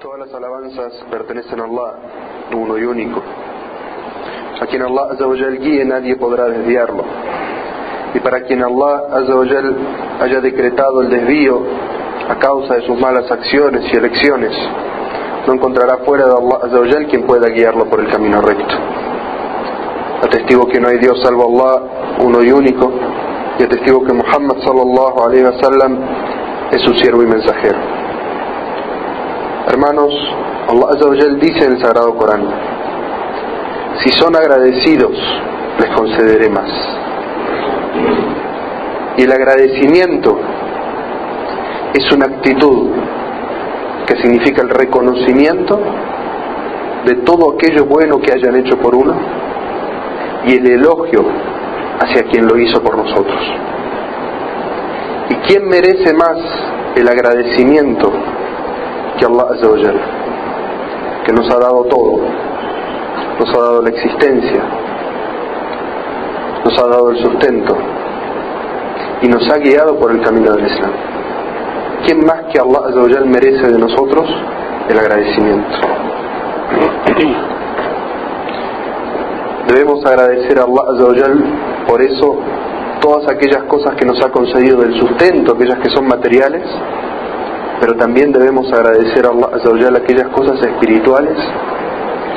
Todas las alabanzas pertenecen a Allah, uno y único. A quien Allah Azzawajal guíe nadie podrá desviarlo. Y para quien Allah Azzawajal haya decretado el desvío a causa de sus malas acciones y elecciones, no encontrará fuera de Allah Azzawajal quien pueda guiarlo por el camino recto. Atestigo que no hay Dios salvo Allah, uno y único, y atestigo que Muhammad sallallahu alaihi wasallam es su siervo y mensajero. Hermanos, Allah Azzawajal dice en el Sagrado Corán, si son agradecidos, les concederé más. Y el agradecimiento es una actitud que significa el reconocimiento de todo aquello bueno que hayan hecho por uno y el elogio hacia quien lo hizo por nosotros. ¿Y quién merece más el agradecimiento que Allah que nos ha dado todo, nos ha dado la existencia, nos ha dado el sustento y nos ha guiado por el camino del Islam. ¿Quién más que Allah merece de nosotros el agradecimiento? Debemos agradecer a Allah por eso todas aquellas cosas que nos ha concedido del sustento, aquellas que son materiales, pero también debemos agradecer a Allah aquellas cosas espirituales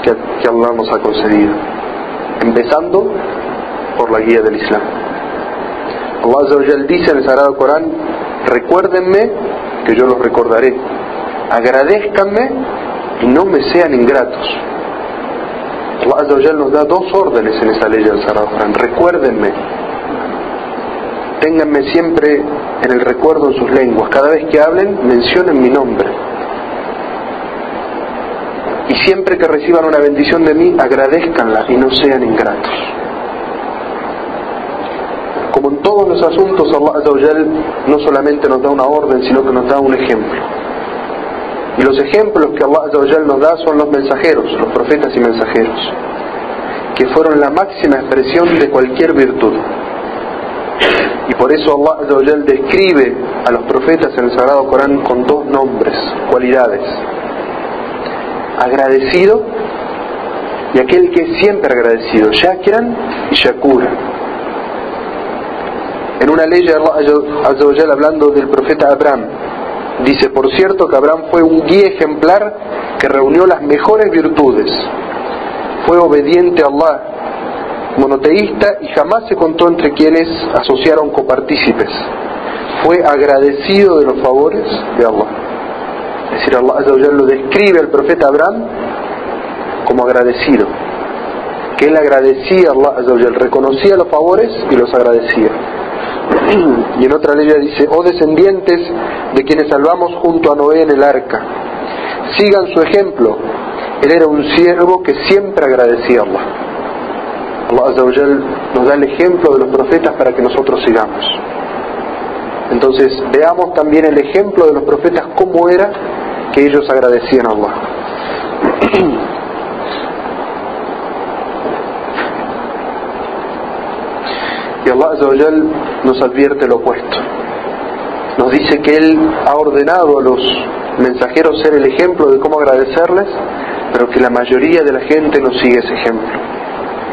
que, que Allah nos ha concedido, empezando por la guía del Islam. Allah dice en el Sagrado Corán, recuérdenme que yo los recordaré, agradezcanme y no me sean ingratos. Allah nos da dos órdenes en esa ley del Sagrado Corán, recuérdenme Ténganme siempre en el recuerdo en sus lenguas. Cada vez que hablen, mencionen mi nombre. Y siempre que reciban una bendición de mí, agradezcanla y no sean ingratos. Como en todos los asuntos, Allah no solamente nos da una orden, sino que nos da un ejemplo. Y los ejemplos que Allah nos da son los mensajeros, los profetas y mensajeros, que fueron la máxima expresión de cualquier virtud. Y por eso Allah describe a los profetas en el Sagrado Corán con dos nombres, cualidades. Agradecido y aquel que es siempre agradecido, Shakran y Shakura. En una ley Allah hablando del profeta Abraham, dice, por cierto que Abraham fue un guía ejemplar que reunió las mejores virtudes. Fue obediente a Allah monoteísta y jamás se contó entre quienes asociaron copartícipes. Fue agradecido de los favores de Allah. Es decir, Allah lo describe al profeta Abraham como agradecido. Que él agradecía a Allah, reconocía los favores y los agradecía. Y en otra ley dice, oh descendientes de quienes salvamos junto a Noé en el arca, sigan su ejemplo. Él era un siervo que siempre agradecía a Allah. Allah nos da el ejemplo de los profetas para que nosotros sigamos. Entonces, veamos también el ejemplo de los profetas, cómo era que ellos agradecían a Allah. Y Allah nos advierte lo opuesto. Nos dice que Él ha ordenado a los mensajeros ser el ejemplo de cómo agradecerles, pero que la mayoría de la gente no sigue ese ejemplo.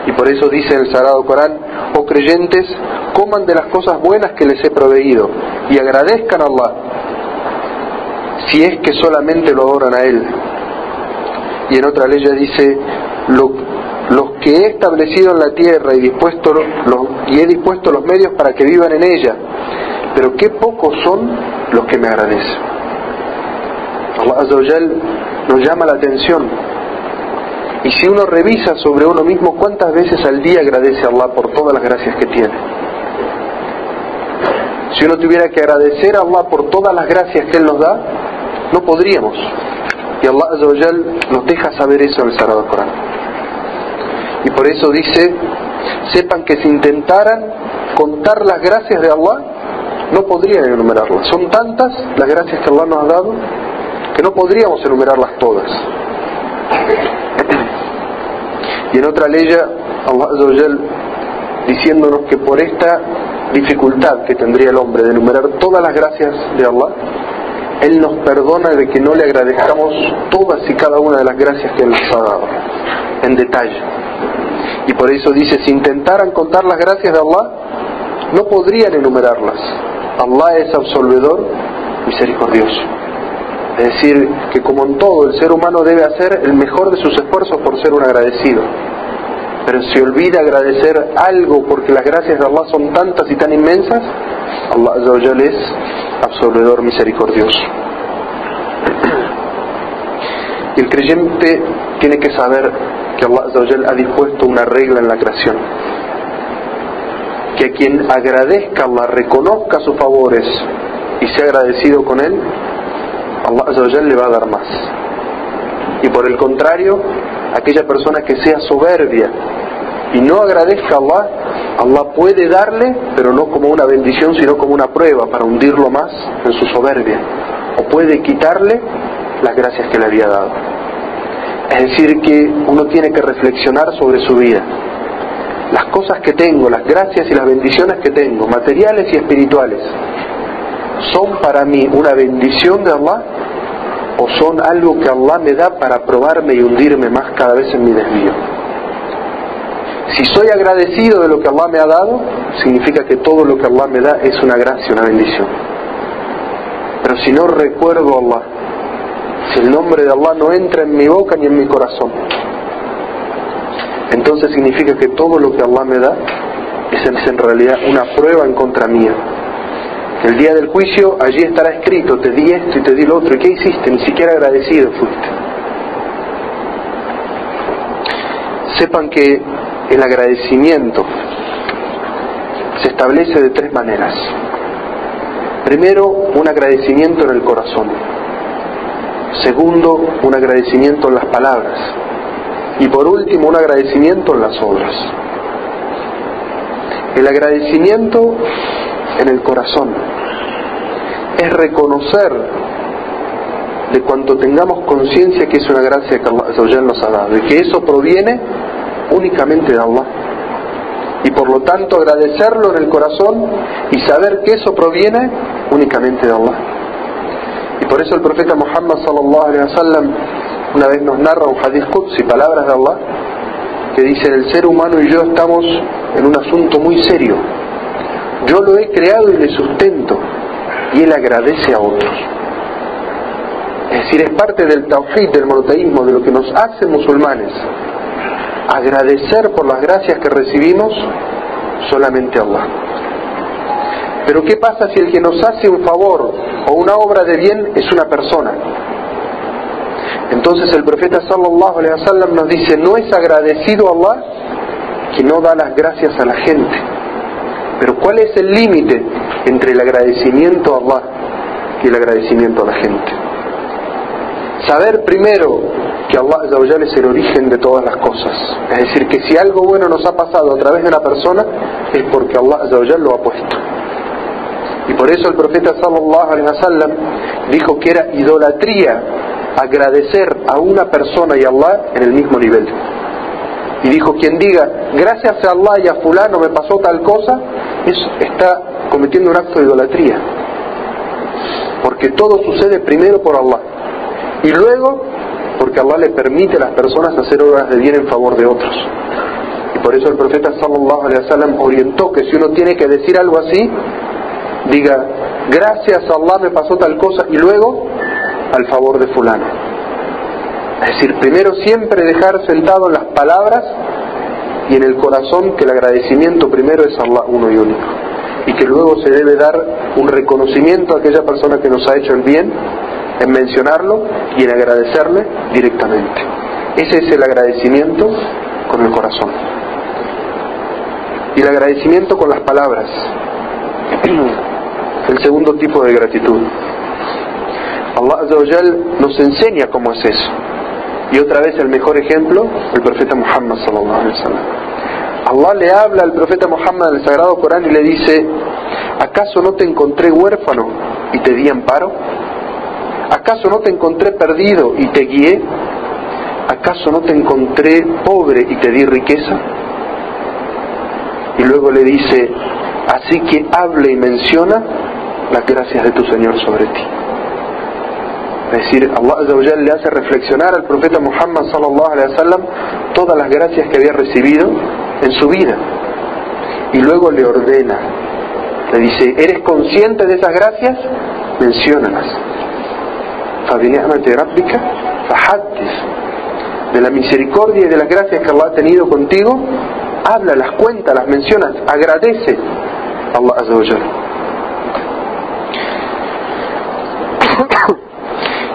Y por eso dice el Sagrado Corán, oh creyentes, coman de las cosas buenas que les he proveído y agradezcan a Allah, si es que solamente lo adoran a Él. Y en otra ley dice, los que he establecido en la tierra y he dispuesto los medios para que vivan en ella, pero qué pocos son los que me agradecen. Allah nos llama la atención y si uno revisa sobre uno mismo, ¿cuántas veces al día agradece a Allah por todas las gracias que tiene? Si uno tuviera que agradecer a Allah por todas las gracias que Él nos da, no podríamos. Y Allah nos deja saber eso en el Sagrado Corán. Y por eso dice, sepan que si intentaran contar las gracias de Allah, no podrían enumerarlas. Son tantas las gracias que Allah nos ha dado que no podríamos enumerarlas todas. Y en otra ley, Allah diciéndonos que por esta dificultad que tendría el hombre de enumerar todas las gracias de Allah, Él nos perdona de que no le agradezcamos todas y cada una de las gracias que Él nos ha dado, en detalle. Y por eso dice, si intentaran contar las gracias de Allah, no podrían enumerarlas. Allah es absolvedor, misericordioso. Es decir, que como en todo, el ser humano debe hacer el mejor de sus esfuerzos por ser un agradecido. Pero si olvida agradecer algo porque las gracias de Allah son tantas y tan inmensas, Allah es absolvedor misericordioso. Y el creyente tiene que saber que Allah ha dispuesto una regla en la creación. Que quien agradezca a Allah, reconozca sus favores y sea agradecido con él, Allah le va a dar más. Y por el contrario, aquella persona que sea soberbia y no agradezca a Allah, Allah puede darle, pero no como una bendición, sino como una prueba para hundirlo más en su soberbia. O puede quitarle las gracias que le había dado. Es decir, que uno tiene que reflexionar sobre su vida. Las cosas que tengo, las gracias y las bendiciones que tengo, materiales y espirituales, ¿son para mí una bendición de Allah o son algo que Allah me da para probarme y hundirme más cada vez en mi desvío? Si soy agradecido de lo que Allah me ha dado, significa que todo lo que Allah me da es una gracia, una bendición. Pero si no recuerdo a Allah, si el nombre de Allah no entra en mi boca ni en mi corazón, entonces significa que todo lo que Allah me da es en realidad una prueba en contra mía. El día del juicio allí estará escrito, te di esto y te di lo otro, ¿y qué hiciste? Ni siquiera agradecido fuiste. Sepan que el agradecimiento se establece de tres maneras. Primero, un agradecimiento en el corazón. Segundo, un agradecimiento en las palabras. Y por último, un agradecimiento en las obras. El agradecimiento en el corazón es reconocer de cuanto tengamos conciencia que es una gracia que Allah nos ha dado y que eso proviene únicamente de Allah. Y por lo tanto agradecerlo en el corazón y saber que eso proviene únicamente de Allah. Y por eso el profeta Muhammad sallallahu alaihi wasallam una vez nos narra un hadith y palabras de Allah que dice el ser humano y yo estamos en un asunto muy serio. Yo lo he creado y le sustento y él agradece a otros. Es decir, es parte del tawhid, del monoteísmo, de lo que nos hace musulmanes agradecer por las gracias que recibimos solamente a Allah. Pero ¿qué pasa si el que nos hace un favor o una obra de bien es una persona? Entonces el profeta sallallahu alaihi wasallam nos dice, no es agradecido a Allah que no da las gracias a la gente. Pero ¿cuál es el límite entre el agradecimiento a Allah y el agradecimiento a la gente? Saber primero que Allah es el origen de todas las cosas. Es decir, que si algo bueno nos ha pasado a través de una persona, es porque Allah lo ha puesto. Y por eso el profeta sallallahu alaihi wasallam dijo que era idolatría agradecer a una persona y a Allah en el mismo nivel. Y dijo, quien diga, gracias a Allah y a fulano me pasó tal cosa, está cometiendo un acto de idolatría. Porque todo sucede primero por Allah. Y luego porque Allah le permite a las personas hacer obras de bien en favor de otros. Y por eso el profeta sallallahu alaihi wasallam orientó que si uno tiene que decir algo así, diga, gracias a Allah me pasó tal cosa y luego al favor de fulano. Es decir, primero siempre dejar sentado en las palabras y en el corazón que el agradecimiento primero es Allah uno y único. Y que luego se debe dar un reconocimiento a aquella persona que nos ha hecho el bien en mencionarlo y en agradecerle directamente. Ese es el agradecimiento con el corazón. Y el agradecimiento con las palabras. El segundo tipo de gratitud. Allah nos enseña cómo es eso. Y otra vez el mejor ejemplo, el profeta Muhammad sallallahu alaihi wasallam. Allah le habla al profeta Muhammad en el Sagrado Corán y le dice, ¿acaso no te encontré huérfano y te di amparo? ¿Acaso no te encontré perdido y te guié? ¿Acaso no te encontré pobre y te di riqueza? Y luego le dice, así que hable y menciona las gracias de tu Señor sobre ti. Es decir, Allah le hace reflexionar al profeta Muhammad sallallahu alaihi wasallam todas las gracias que había recibido en su vida. Y luego le ordena, le dice, ¿eres consciente de esas gracias? Menciónalas. De la misericordia y de las gracias que Allah ha tenido contigo, habla, las cuenta, las mencionas, agradece a Allah Azza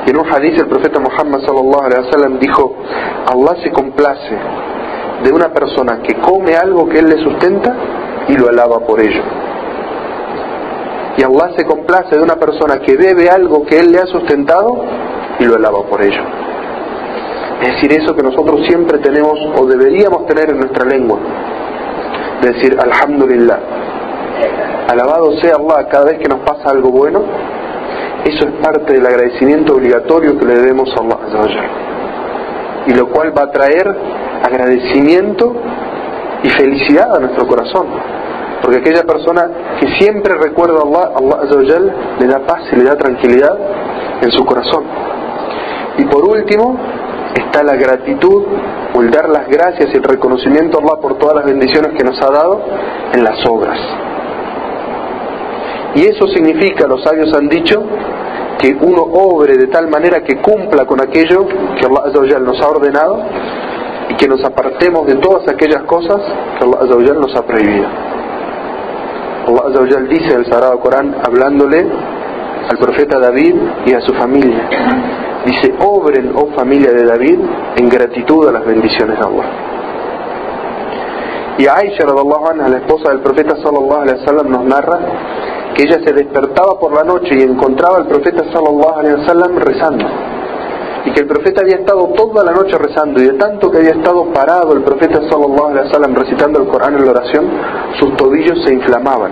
Y en un hadith el profeta Muhammad sallallahu alaihi wasallam dijo, Allah se complace de una persona que come algo que él le sustenta y lo alaba por ello. Y Allah se complace de una persona que bebe algo que él le ha sustentado y lo alaba por ello. Es decir, eso que nosotros siempre tenemos o deberíamos tener en nuestra lengua. Decir, Alhamdulillah. Alabado sea Allah cada vez que nos pasa algo bueno eso es parte del agradecimiento obligatorio que le debemos a Allah. Y lo cual va a traer agradecimiento y felicidad a nuestro corazón. Porque aquella persona que siempre recuerda a Allah, Allah le da paz y le da tranquilidad en su corazón. Y por último, está la gratitud o el dar las gracias y el reconocimiento a Allah por todas las bendiciones que nos ha dado en las obras. Y eso significa, los sabios han dicho, que uno obre de tal manera que cumpla con aquello que Allah nos ha ordenado y que nos apartemos de todas aquellas cosas que Allah nos ha prohibido. Allah dice en el Sagrado Corán, hablándole al profeta David y a su familia, dice, obren, oh familia de David, en gratitud a las bendiciones de Allah. Y Aisha, anha, la esposa del profeta sallallahu alaihi wasallam, nos narra que ella se despertaba por la noche y encontraba al profeta sallallahu alaihi wasallam rezando. Y que el profeta había estado toda la noche rezando y de tanto que había estado parado el profeta sallallahu alaihi wasallam recitando el Corán en la oración sus tobillos se inflamaban.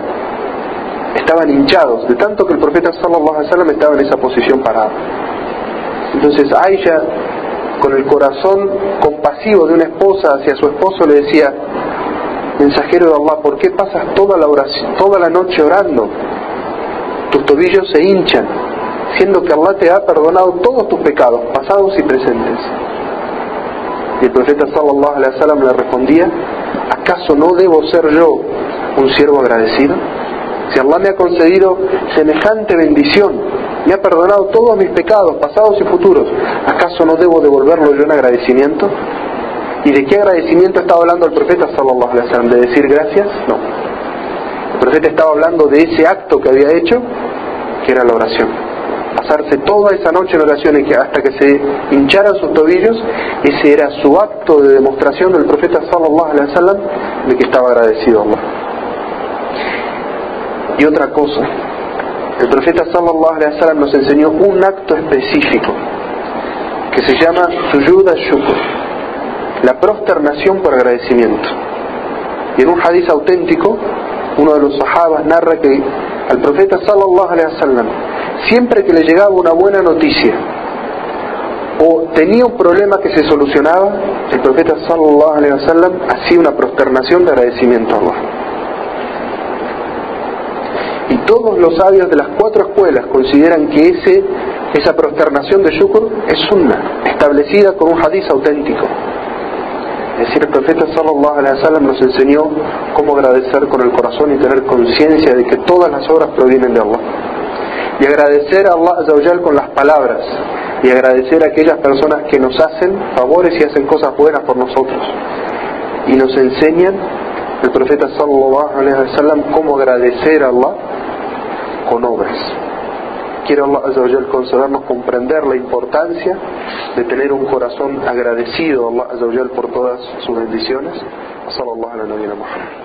Estaban hinchados de tanto que el profeta sallallahu alaihi wasallam estaba en esa posición parado. Entonces Aisha con el corazón compasivo de una esposa hacia su esposo le decía mensajero de Allah, ¿por qué pasas toda la, oración, toda la noche orando? Tus tobillos se hinchan, siendo que Allah te ha perdonado todos tus pecados, pasados y presentes. Y el profeta sallallahu alaihi wasallam le respondía, ¿acaso no debo ser yo un siervo agradecido? Si Allah me ha concedido semejante bendición, me ha perdonado todos mis pecados, pasados y futuros, ¿acaso no debo devolverlo yo en agradecimiento? ¿Y de qué agradecimiento estaba hablando el profeta sallallahu alaihi wasallam? ¿De decir gracias? No. El profeta estaba hablando de ese acto que había hecho, que era la oración. Pasarse toda esa noche en oración hasta que se hincharan sus tobillos, ese era su acto de demostración del profeta sallallahu alaihi wasallam de que estaba agradecido a Allah. Y otra cosa, el profeta sallallahu alaihi wasallam nos enseñó un acto específico que se llama suyuda shukr la prosternación por agradecimiento. Y en un hadith auténtico, uno de los sahabas narra que al profeta sallallahu alaihi wasallam, siempre que le llegaba una buena noticia o tenía un problema que se solucionaba, el profeta sallallahu alaihi wasallam hacía una prosternación de agradecimiento a Allah. Y todos los sabios de las cuatro escuelas consideran que ese, esa prosternación de shukr es sunna, establecida con un hadith auténtico. Es decir, el profeta sallallahu alaihi wasallam nos enseñó cómo agradecer con el corazón y tener conciencia de que todas las obras provienen de Allah. Y agradecer a Allah con las palabras y agradecer a aquellas personas que nos hacen favores y hacen cosas buenas por nosotros. Y nos enseñan el profeta sallallahu alaihi wasallam cómo agradecer a Allah con obras. Quiero Allah Azza concedernos comprender la importancia de tener un corazón agradecido a Allah Azza por todas sus bendiciones. Sallallahu alaihi wa